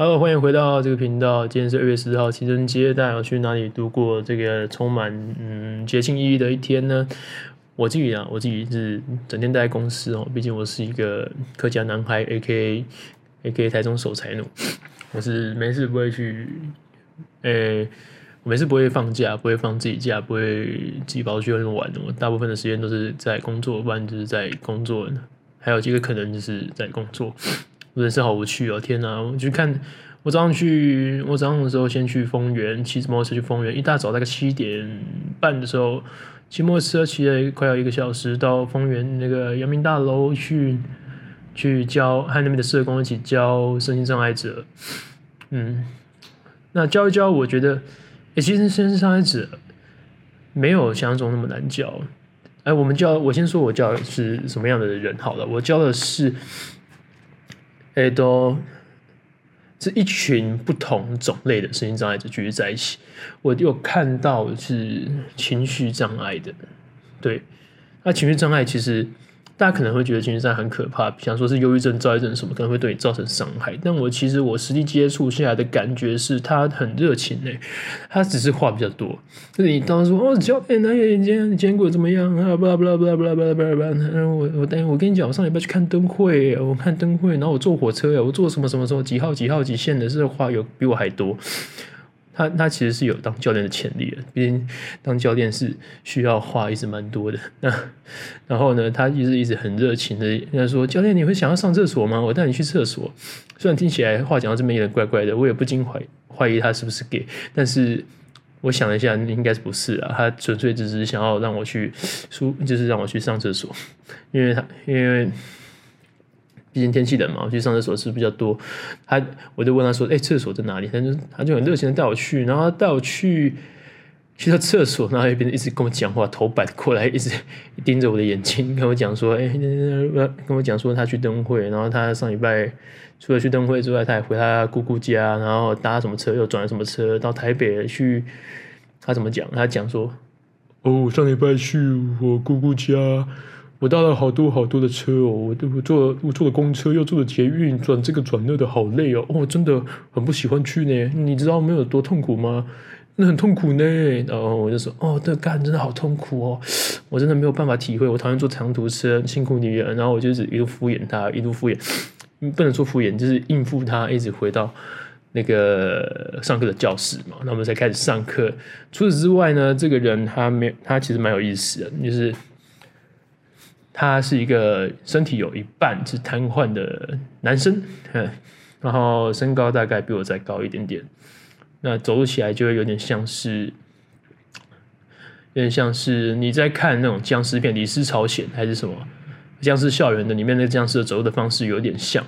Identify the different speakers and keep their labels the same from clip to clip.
Speaker 1: Hello，，欢迎回到这个频道。今天是二月十号，情人节，大家要去哪里度过这个充满嗯节庆意义的一天呢？我自己啊，我自己是整天待在公司哦，毕竟我是一个客家男孩，A.K.A. A.K.A. 台中守财奴。我是没事不会去，诶、我没事不会放假，不会放自己假，不会自己跑去外面玩。我大部分的时间都是在工作，不然就是在工作，还有几个可能就是在工作。人生好无趣哦！天哪，我去看，我早上去，我早上的时候先去丰原，骑摩托车去丰原，一大早大概七点半的时候，骑摩托车骑了快要一个小时，到丰原那个阳明大楼去，去教和那边的社工一起教身心障碍者。嗯，那教一教，我觉得，诶、其实身心障碍者没有想象中那么难教。哎，我们教，我先说我教的是什么样的人好了，我教的是。诶，都是一群不同种类的身心障碍者聚集在一起。我有看到是情绪障碍的，对，那情绪障碍其实。大家可能会觉得情绪上很可怕，比方说是忧郁症、躁郁症什么，可能会对你造成伤害。但我其实我实际接触下来的感觉是，他很热情诶，他只是话比较多。就是你当时说哦，教练，那你今天你今天过得怎么样啊？巴拉巴拉巴拉巴拉巴拉巴拉然后。我我等我跟你讲，我上礼拜去看灯会，我看灯会，然后我坐火车，我坐什么什么时候几号几号几线的，是话有比我还多。他他其实是有当教练的潜力的，毕竟当教练是需要话一直蛮多的。那然后呢，他一直一直很热情的，人家说教练，你会想要上厕所吗？我带你去厕所。虽然听起来话讲到这边有点怪怪的，我也不禁怀怀疑他是不是 gay，但是我想了一下，应该是不是啊？他纯粹只是想要让我去书，就是让我去上厕所，因为他因为。毕竟天气冷嘛，我去上厕所是比较多。他，我就问他说：“哎、欸，厕所在哪里？”他就他就很热情的带我去，然后带我去去到厕所，然后一边一直跟我讲话，头摆过来，一直盯着我的眼睛，跟我讲说：“哎、跟我讲说他去灯会，然后他上礼拜除了去灯会之外，他也回他姑姑家，然后搭什么车，又转了什么车到台北去。他怎么讲？他讲说：‘哦，上礼拜去我姑姑家。’”我搭了好多好多的车哦，我都坐我坐了公车，又坐了捷运，转这个转那的，好累哦。哦，真的很不喜欢去呢。你知道没有多痛苦吗？那很痛苦呢。然后我就说，哦，这干真的好痛苦哦，我真的没有办法体会。我讨厌坐长途车，辛苦你了。然后我就是一路敷衍他，一路敷衍，不能说敷衍，就是应付他，一直回到那个上课的教室嘛。那我们才开始上课。除此之外呢，这个人他没，他其实蛮有意思的，就是。他是一个身体有一半是瘫痪的男生，然后身高大概比我再高一点点，那走路起来就会有点像是，有点像是你在看那种僵尸片，《李斯朝鲜》还是什么僵尸校园的里面那僵尸的走路的方式有点像。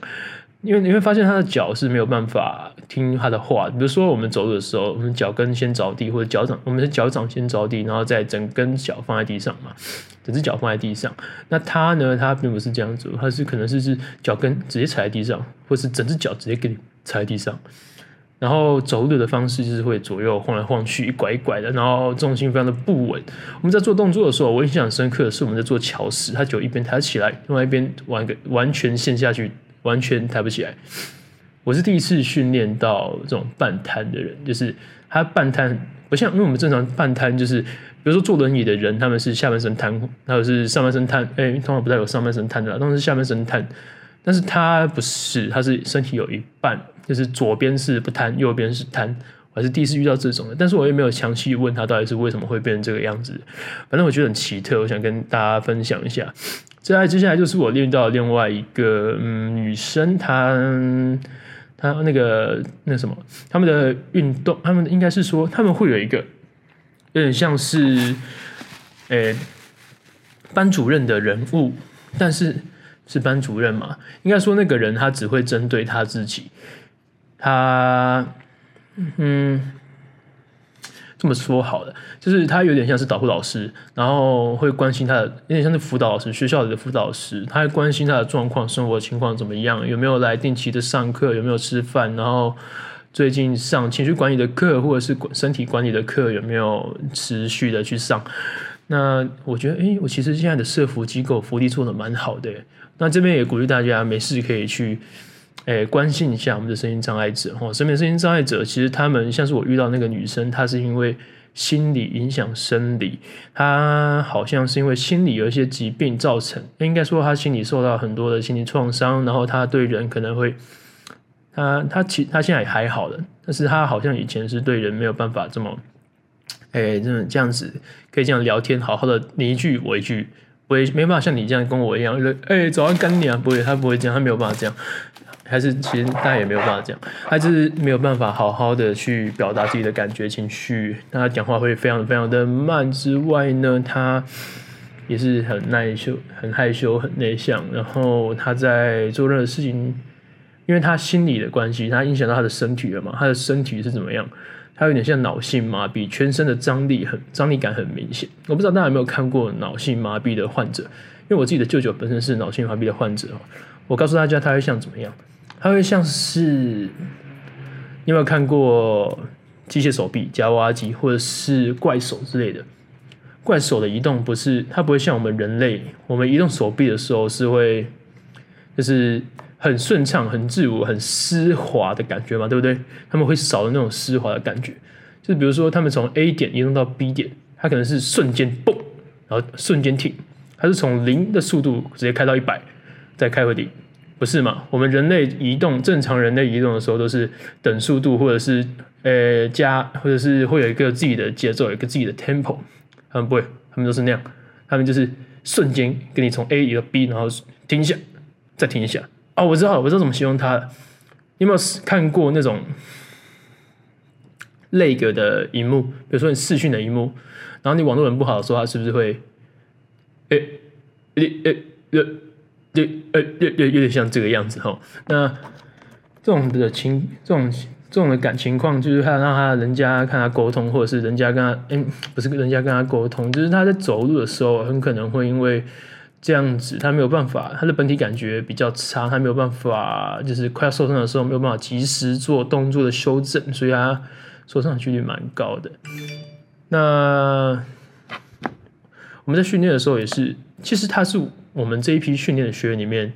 Speaker 1: 因为你会发现他的脚是没有办法听他的话，比如说我们走路的时候，我们脚跟先着地，或者脚掌，我们的脚掌先着地，然后再整根脚放在地上嘛，整只脚放在地上。那他呢，他并不是这样子，他是可能是是脚跟直接踩在地上，或是整只脚直接给你踩在地上，然后走路的方式就是会左右晃来晃去，一拐一拐的，然后重心非常的不稳。我们在做动作的时候，我印象深刻的是我们在做桥式，他就一边抬起来，另外一边完个完全陷下去。完全抬不起来。我是第一次训练到这种半瘫的人，就是他半瘫不像，因为我们正常半瘫就是，比如说坐轮椅的人，他们是下半身瘫，还有是上半身瘫，哎，通常不太有上半身瘫的，通常是下半身瘫。但是他不是，他是身体有一半，就是左边是不瘫，右边是瘫。我还是第一次遇到这种的，但是我也没有详细问他到底是为什么会变成这个样子。反正我觉得很奇特，我想跟大家分享一下。再接下来就是我遇到另外一个嗯女生，她她那个那什么，他们的运动，他们应该是说他们会有一个有点像是诶、班主任的人物，但是是班主任嘛？应该说那个人他只会针对他自己，他。嗯，这么说好了，就是他有点像是导护老师，然后会关心他的，有点像是辅导老师，学校里的辅导师，他会关心他的状况、生活情况怎么样，有没有来定期的上课，有没有吃饭，然后最近上情绪管理的课或者是身体管理的课有没有持续的去上。那我觉得，哎，我其实现在的社福机构福利做得蛮好的。那这边也鼓励大家没事可以去。诶关心一下我们的身心障碍者哦。身边的身心障碍者其实他们像是我遇到那个女生，她是因为心理影响生理，她好像是因为心理有一些疾病造成，应该说她心理受到很多的心理创伤，然后她对人可能会，她她其她现在也还好了，但是她好像以前是对人没有办法这么。哎，这种这样子可以这样聊天，好好的你一句我一句，不会没办法像你这样跟我一样，哎，早上干你啊，不会，他不会这样，他没有办法这样，还是其实大家也没有办法讲，他就是没有办法好好的去表达自己的感觉情绪，他讲话会非常非常的慢之外呢，他也是很害羞、很害羞、很内向，然后他在做任何事情，因为他心理的关系，他影响到他的身体了嘛，他的身体是怎么样？他有点像脑性麻痹，全身的张力很张力感很明显。我不知道大家有没有看过脑性麻痹的患者，因为我自己的舅舅本身是脑性麻痹的患者。我告诉大家，他会像怎么样？它会像是你有没有看过机械手臂、夹娃娃机或者是怪手之类的？怪手的移动不是它不会像我们人类，我们移动手臂的时候是会就是。很顺畅、很自如、很丝滑的感觉嘛，对不对？他们会少了那种丝滑的感觉，就是比如说他们从 A 点移动到 B 点，它可能是瞬间蹦，然后瞬间停，它是从零的速度直接开到一百，再开回零，不是嘛？我们人类移动，正常人类移动的时候都是等速度，或者是呃加，或者是会有一个自己的节奏，有一个自己的 tempo。他们不会，他们都是那样，他们就是瞬间给你从 A 移到 B，然后停下，再停一下。哦，我知道了，我知道怎么形容它了。你有没有看过那种那个的荧幕？比如说你视讯的荧幕，然后你网络很不好的时候，它是不是会，哎，哎哎，有对呃有有有点像这个样子哈？那这种的情，这种这种的感情况，就是他让他人家看他沟通，或者是人家跟他，嗯，不是跟人家跟他沟通，就是他在走路的时候，很可能会因为。这样子，他没有办法，他的本体感觉比较差，他没有办法，就是快要受伤的时候没有办法及时做动作的修正，所以他受伤的几率蛮高的。那我们在训练的时候也是，其实他是我们这一批训练的学员里面，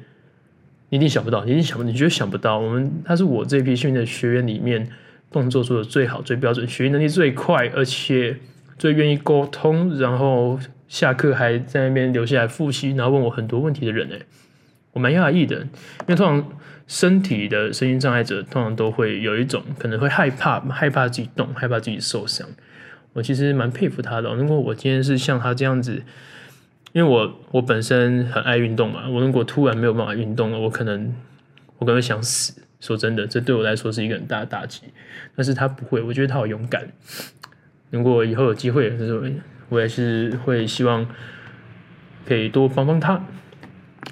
Speaker 1: 你一定想不到，你一定想不，你觉得想不到，我们他是我这一批训练的学员里面动作做的最好、最标准、学习能力最快，而且最愿意沟通，然后。下课还在那边留下来复习，然后问我很多问题的人，哎，我蛮讶异的，因为通常身体的身心障碍者通常都会有一种可能会害怕，害怕自己动，害怕自己受伤。我其实蛮佩服他的。如果我今天是像他这样子，因为我我本身很爱运动嘛，我如果突然没有办法运动了，我可能我可能想死。说真的，这对我来说是一个很大的打击。但是他不会，我觉得他好勇敢。如果以后有机会，就是。我也是会希望可以多帮帮他。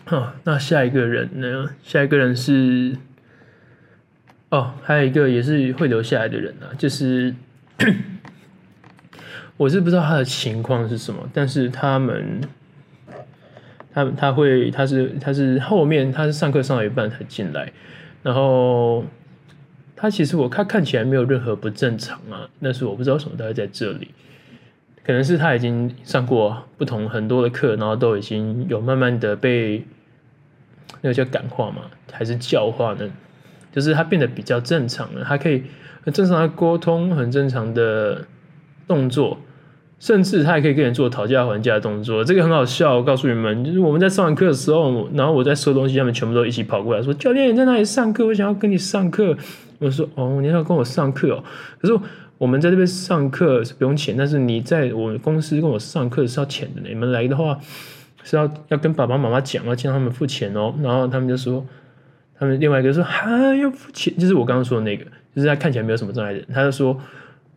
Speaker 1: 好，那下一个人呢？下一个人是哦，还有一个也是会留下来的人啊，就是 我是不知道他的情况是什么，但是他们，他他会他是他是后面他是上课上到一半才进来，然后他其实我看看起来没有任何不正常啊，但是我不知道什么他会在这里。可能是他已经上过不同很多的课，然后都已经有慢慢的被那个叫感化嘛，还是教化呢？就是他变得比较正常了，他可以很正常的沟通，很正常的动作，甚至他还可以跟人做讨价还价的动作。这个很好笑，我告诉你们，就是我们在上完课的时候，然后我在收东西，他们全部都一起跑过来说：“教练，你在哪里上课？我想要跟你上课。”我说：“哦，你要跟我上课哦。”可是。我们在这边上课是不用钱，但是你在我们公司跟我上课是要钱的。你们来的话是要要跟爸爸妈妈讲，要请他们付钱哦。然后他们就说，他们另外一个说啊要付钱，就是我刚刚说的那个，就是他看起来没有什么障碍的人，他就说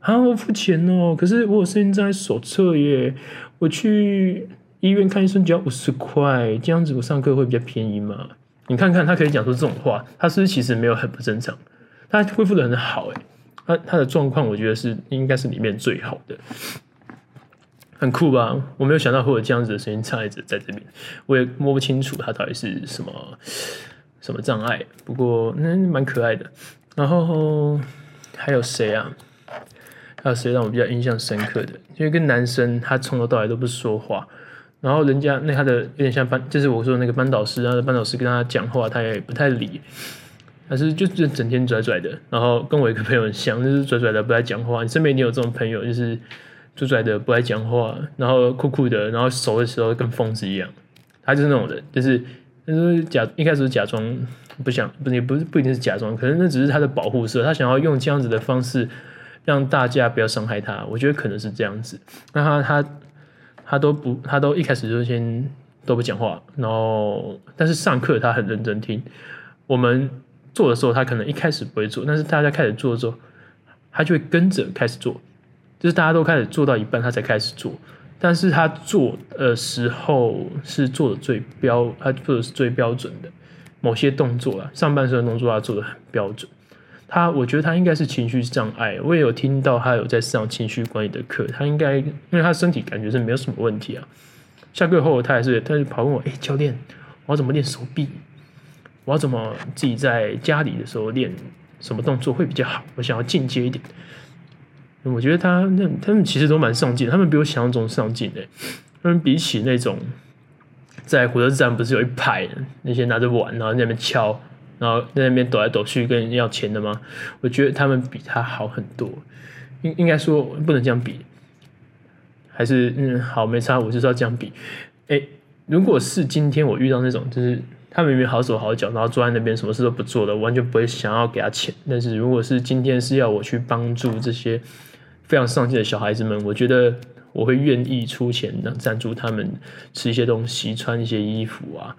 Speaker 1: 啊我付钱哦，可是我有身心障碍手册耶，我去医院看医生只要五十块，这样子我上课会比较便宜嘛？你看看他可以讲出这种话，他是其实没有很不正常？他恢复得很好诶。他他的状况，我觉得是应该是里面最好的，很酷吧？我没有想到会有这样子的声音障碍者在这边，我也摸不清楚他到底是什么什么障碍。不过嗯，蛮可爱的。然后还有谁啊？还有谁让我比较印象深刻的？因为跟男生，他从头到尾都不说话，然后人家那他的有点像班，就是我说的那个班导师，他的班导师跟他讲话，他也不太理。还是就就整天拽拽的，然后跟我一个朋友很像，就是拽拽的不爱讲话。你身边你有这种朋友，就是拽拽的不爱讲话，然后酷酷的，然后熟的时候跟疯子一样。他就是那种人，就是就是假一开始假装不想，不也不是不一定是假装，可能那只是他的保护色，他想要用这样子的方式让大家不要伤害他。我觉得可能是这样子。那他他他都不，他都一开始就先都不讲话，然后但是上课他很认真听我们。做的时候，他可能一开始不会做，但是大家开始做的时候，他就会跟着开始做。就是大家都开始做到一半，他才开始做。但是他做的时候是做的最标，他做的是最标准的某些动作啊，上半身的动作他做的很标准。他我觉得他应该是情绪障碍，我也有听到他有在上情绪管理的课。他应该因为他身体感觉是没有什么问题啊。下课后他还是他就跑问我，哎，教练，我要怎么练手臂？我要怎么自己在家里的时候练什么动作会比较好？我想要进阶一点。我觉得他那他们其实都蛮上进，他们比我想象中上进的。他们比起那种在火车站不是有一排那些拿着碗然后在那边敲，然后在那边躲来躲去跟人要钱的吗？我觉得他们比他好很多。应应该说不能这样比，还是嗯好没差，我就是要这样比。哎，如果是今天我遇到那种就是。他明明好手好脚，然后坐在那边什么事都不做的，完全不会想要给他钱。但是如果是今天是要我去帮助这些非常上进的小孩子们，我觉得我会愿意出钱，能赞助他们吃一些东西、穿一些衣服啊。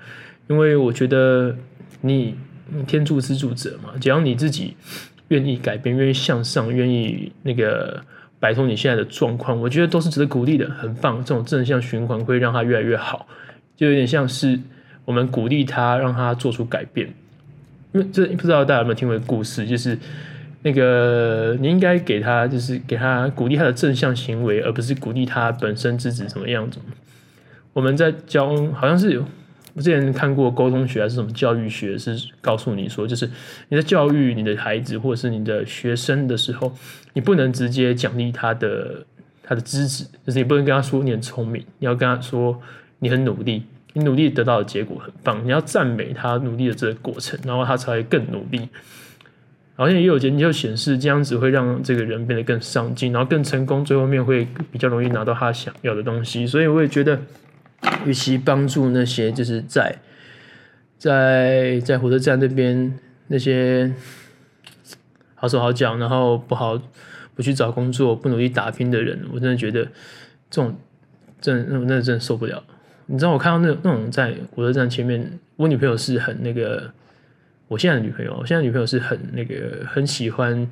Speaker 1: 因为我觉得你天助自助者嘛，只要你自己愿意改变、愿意向上、愿意那个摆脱你现在的状况，我觉得都是值得鼓励的，很棒。这种正向循环会让他越来越好，就有点像是。我们鼓励他，让他做出改变。因为这不知道大家有没有听过故事，就是那个你应该给他，就是给他鼓励他的正向行为，而不是鼓励他本身自己怎么样子。我们在教，好像是有我之前看过沟通学还是什么教育学，是告诉你说，就是你在教育你的孩子或者是你的学生的时候，你不能直接奖励他的他的知识，就是你不能跟他说你很聪明，你要跟他说你很努力。你努力得到的结果很棒，你要赞美他努力的这个过程，然后他才会更努力。好像也有研究显示，这样子会让这个人变得更上进，然后更成功，最后面会比较容易拿到他想要的东西。所以我也觉得，与其帮助那些就是在在在火车站那边那些好手好脚，然后不好不去找工作、不努力打拼的人，我真的觉得这种真那那真的受不了。你知道我看到那那种在火车站前面，我女朋友是很那个，我现在的女朋友，我现在女朋友是很那个，很喜欢，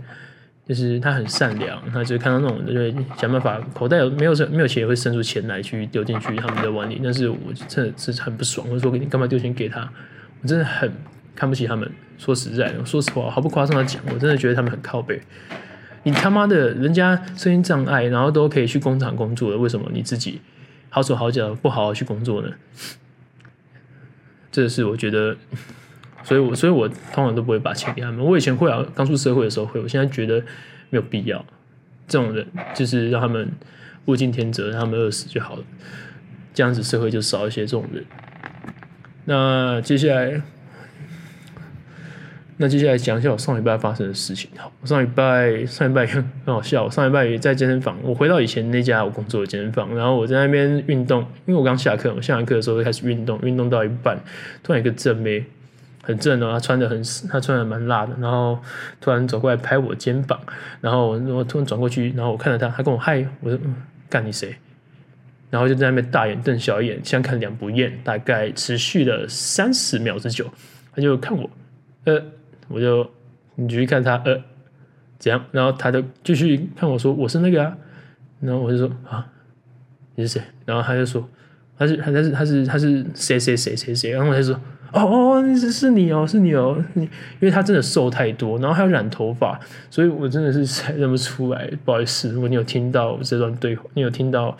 Speaker 1: 就是他很善良，他就看到那种就会想办法，口袋有没有没有钱也会伸出钱来去丢进去他们的碗里，但是我真的是很不爽，我说你干嘛丢钱给他，我真的很看不起他们。说实在的，说实话，毫不夸张的讲，我真的觉得他们很靠北。你他妈的，人家身心障碍，然后都可以去工厂工作了，为什么你自己？好手好脚，不好好去工作呢？这是我觉得，所以我所以我通常都不会把钱给他们。我以前会啊，刚出社会的时候会，我现在觉得没有必要。这种人就是让他们物竞天择，让他们饿死就好了。这样子社会就少一些这种人。那接下来。那接下来讲一下我上礼拜发生的事情。好，我上礼拜上礼拜很好笑。我上礼拜也在健身房，我回到以前那家我工作的健身房，然后我在那边运动，因为我刚下课，我下完课的时候就开始运动，运动到一半，突然一个正妹，很正哦，他穿的很，他穿的蛮辣的，然后突然走过来拍我肩膀，然后我我突然转过去，然后我看着他，他跟我嗨，我说嗯，干你谁？然后就在那边大眼瞪小眼，相看两不厌，大概持续了三十秒之久，他就看我，呃。我就你继续看他呃怎样，然后他就继续看我说我是那个啊，然后我就说啊你是谁？然后他就说他是他是他是他是谁谁谁谁谁？然后我就说哦哦是是你哦是你哦你，因为他真的瘦太多，然后还有染头发，所以我真的是认不出来，不好意思，如果你有听到这段对话，你有听到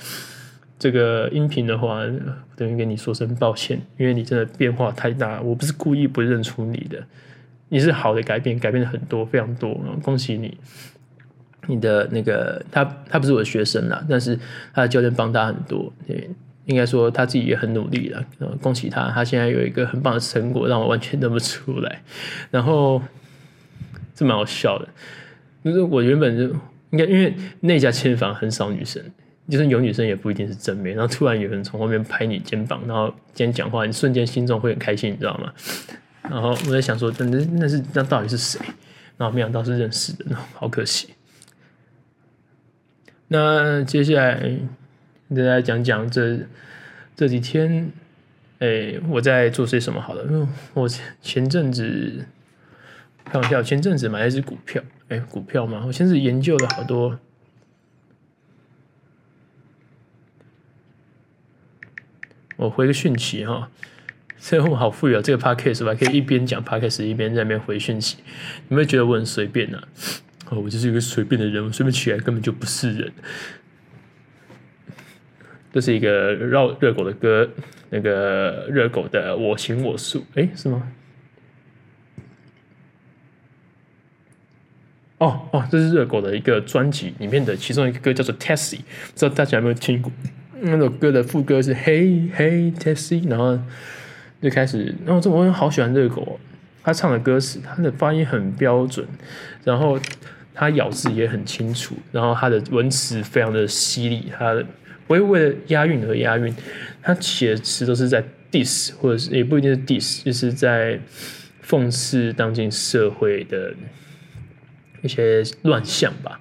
Speaker 1: 这个音频的话，等于跟你说声抱歉，因为你真的变化太大，我不是故意不认出你的。你是好的改变，改变了很多，非常多，恭喜你！你的那个他，他不是我的学生啦，但是他的教练帮他很多，对，应该说他自己也很努力了，恭喜他！他现在有一个很棒的成果，让我完全认不出来。然后这蛮好笑的。就是我原本就应该因为那家健身房很少女生，就是有女生也不一定是正面。然后突然有人从后面拍你肩膀，然后今天讲话，你瞬间心中会很开心，你知道吗？然后我在想说，那那是那到底是谁？然后没想到是认识的，好可惜。那接下来跟大家讲讲这这几天，哎，我在做些什么？好了，因为我前阵子开玩笑，前阵子买了一只股票，哎，股票嘛，我先是研究了好多。我回个讯息哈，最后好富裕啊！这个 podcast 吧，可以一边讲 podcast 一边在那边回讯息，你会觉得我很随便呢、啊？哦，我就是一个随便的人，我随便起来根本就不是人。这是一个绕热狗的歌，那个热狗的我行我素，哎，是吗？哦哦，这是热狗的一个专辑里面的其中一个歌，叫做《Taxi》，不知道大家有没有听过？那首歌的副歌是 Hey Hey Taxi，然后就开始，然后这我好喜欢热狗，他唱的歌词，他的发音很标准，然后。他咬字也很清楚，然后他的文词非常的犀利，他不会为了押韵而押韵，他写的词都是在 diss，或者是也不一定是 diss，就是在讽刺当今社会的一些乱象吧。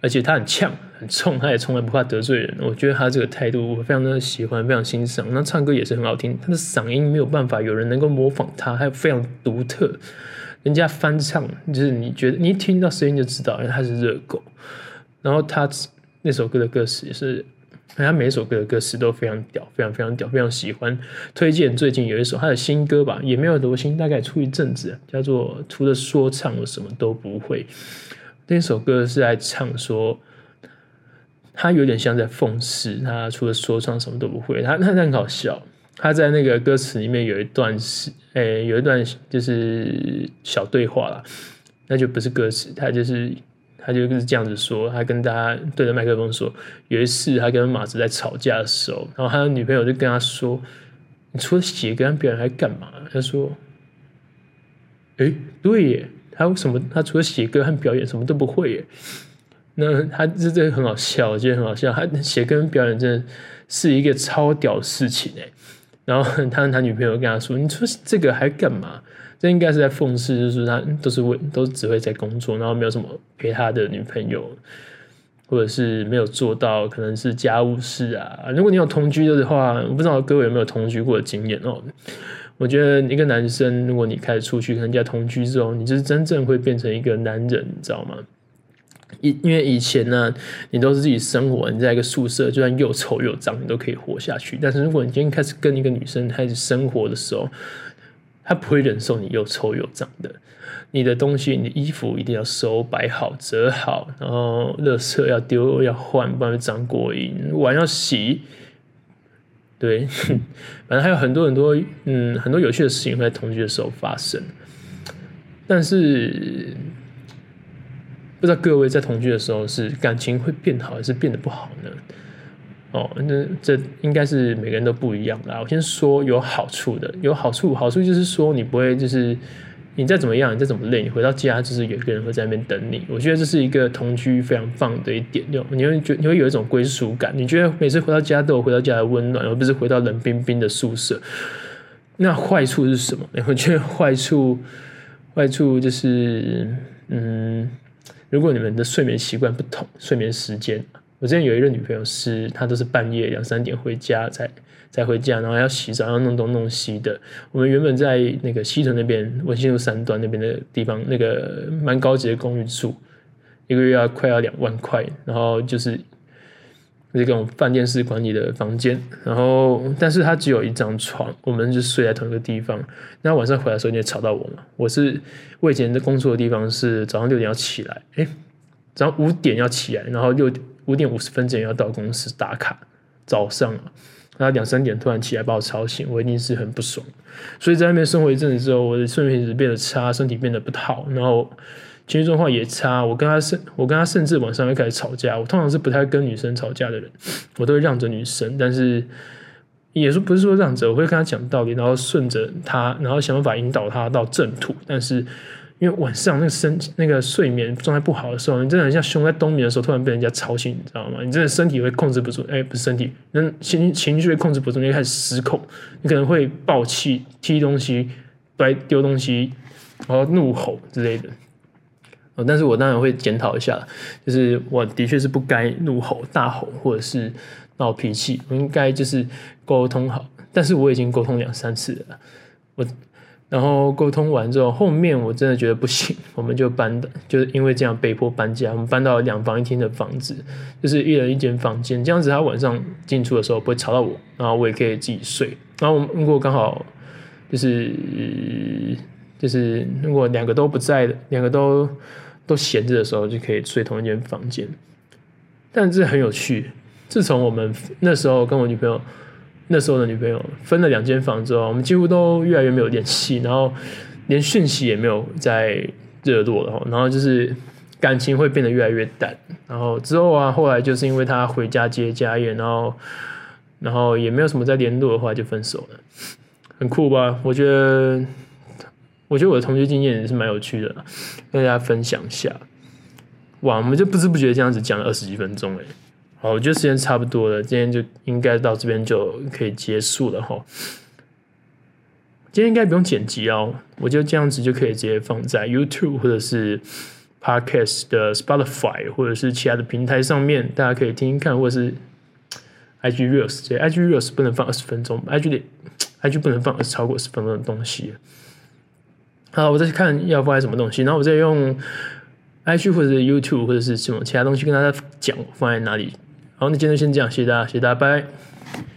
Speaker 1: 而且他很呛很冲，他也从来不怕得罪人。我觉得他这个态度我非常的喜欢，非常欣赏。那唱歌也是很好听，他的嗓音没有办法有人能够模仿他，还有非常独特。人家翻唱，就是你觉得你一听到声音就知道，因为他是热狗。然后他那首歌的歌词也是，他每首歌的歌词都非常屌，非常非常屌，非常喜欢。推荐最近有一首他的新歌吧，也没有多新，大概出一阵子，叫做《除了说唱我什么都不会》。那首歌是在唱说，他有点像在讽刺，他除了说唱什么都不会。他他很好笑。他在那个歌词里面有一段是，诶、有一段就是小对话啦，那就不是歌词，他就是他就是这样子说，他跟大家对着麦克风说，有一次他跟马子在吵架的时候，然后他的女朋友就跟他说，你除了写歌跟表演还干嘛？他说，诶、对耶，他为什么他除了写歌和表演什么都不会耶？那他这这很好笑，我觉得很好笑，他写歌跟表演真的是一个超屌的事情诶。然后他他女朋友跟他说：“你说这个还干嘛？这应该是在讽刺，就是他都是为都只会在工作，然后没有什么陪他的女朋友，或者是没有做到可能是家务事啊。如果你有同居的话，我不知道各位有没有同居过的经验哦。我觉得一个男生，如果你开始出去跟人家同居之后，你就是真正会变成一个男人，你知道吗？”因因为以前呢，你都是自己生活，你在一个宿舍，就算又丑又脏，你都可以活下去。但是如果你今天开始跟一个女生开始生活的时候，他不会忍受你又臭又脏的。你的东西，你的衣服一定要收摆好、折好，然后垃圾要丢要换，不然会脏过瘾。碗要洗，对，反正还有很多很多，嗯，很多有趣的事情会在同居的时候发生。但是。不知道各位在同居的时候是感情会变好还是变得不好呢？哦，那这应该是每个人都不一样啦。我先说有好处的，有好处，好处就是说你不会就是你再怎么样，你再怎么累，你回到家就是有一个人会在那边等你。我觉得这是一个同居非常棒的一点，就你会觉你会有一种归属感，你觉得每次回到家都有回到家的温暖，而不是回到冷冰冰的宿舍。那坏处是什么？我觉得坏处坏处就是嗯。如果你们的睡眠习惯不同，睡眠时间，我之前有一个女朋友是，她都是半夜两三点回家才才回家，然后要洗澡，要弄东弄西的。我们原本在那个西屯那边文心路三段那边的地方，那个蛮高级的公寓住，一个月要快要两万块，然后就是。那种饭店式管理的房间，然后但是它只有一张床，我们就睡在同一个地方。那晚上回来的时候你也吵到我嘛？我是我以前的工作的地方是早上六点要起来，诶，早上五点要起来，然后六五点五十分之前要到公司打卡。早上啊，然后两三点突然起来把我吵醒，我一定是很不爽。所以在那边生活一阵子之后，我的睡眠品质变得差，身体变得不好，然后。情绪状况也差，我跟他甚，我跟他甚至晚上会开始吵架。我通常是不太跟女生吵架的人，我都会让着女生，但是也是不是说让着，我会跟他讲道理，然后顺着他，然后想办法引导他到正途。但是因为晚上那个身那个睡眠状态不好的时候，你真的很像熊在冬眠的时候突然被人家吵醒，你知道吗？你真的身体会控制不住，哎，不是身体，那情情绪会控制不住，你就开始失控，你可能会爆气、踢东西、摔丢东西，然后怒吼之类的。哦，但是我当然会检讨一下，就是我的确是不该怒吼、大吼或者是闹脾气，我应该就是沟通好。但是我已经沟通两三次了，我然后沟通完之后，后面我真的觉得不行，我们就搬的，就是因为这样被迫搬家，我们搬到两房一厅的房子，就是一人一间房间，这样子他晚上进出的时候不会吵到我，然后我也可以自己睡。然后如果刚好就是就是如果两个都不在的，两个都。都闲着的时候就可以睡同一间房间，但这很有趣。自从我们那时候跟我女朋友那时候的女朋友分了两间房之后，我们几乎都越来越没有联系，然后连讯息也没有再热络了。然后就是感情会变得越来越淡。然后之后啊，后来就是因为她回家接家业，然后然后也没有什么再联络的话，就分手了。很酷吧？我觉得。我觉得我的同学经验也是蛮有趣的，跟大家分享一下。哇，我们就不知不觉这样子讲了二十几分钟哎，好，我觉得时间差不多了，今天就应该到这边就可以结束了哈。今天应该不用剪辑哦，我就这样子就可以直接放在 YouTube 或者是 Podcast 的 Spotify 或者是其他的平台上面，大家可以听听看，或者是 IG Reels，这 IG Reels 不能放二十分钟，IG 的 IG 不能放超过十分钟的东西。好，我再去看要放在什么东西，然后我再用 IG 或者是 YouTube 或者是什么其他东西跟大家讲放在哪里。好，那今天先这样，谢谢大家，谢谢大家，拜拜。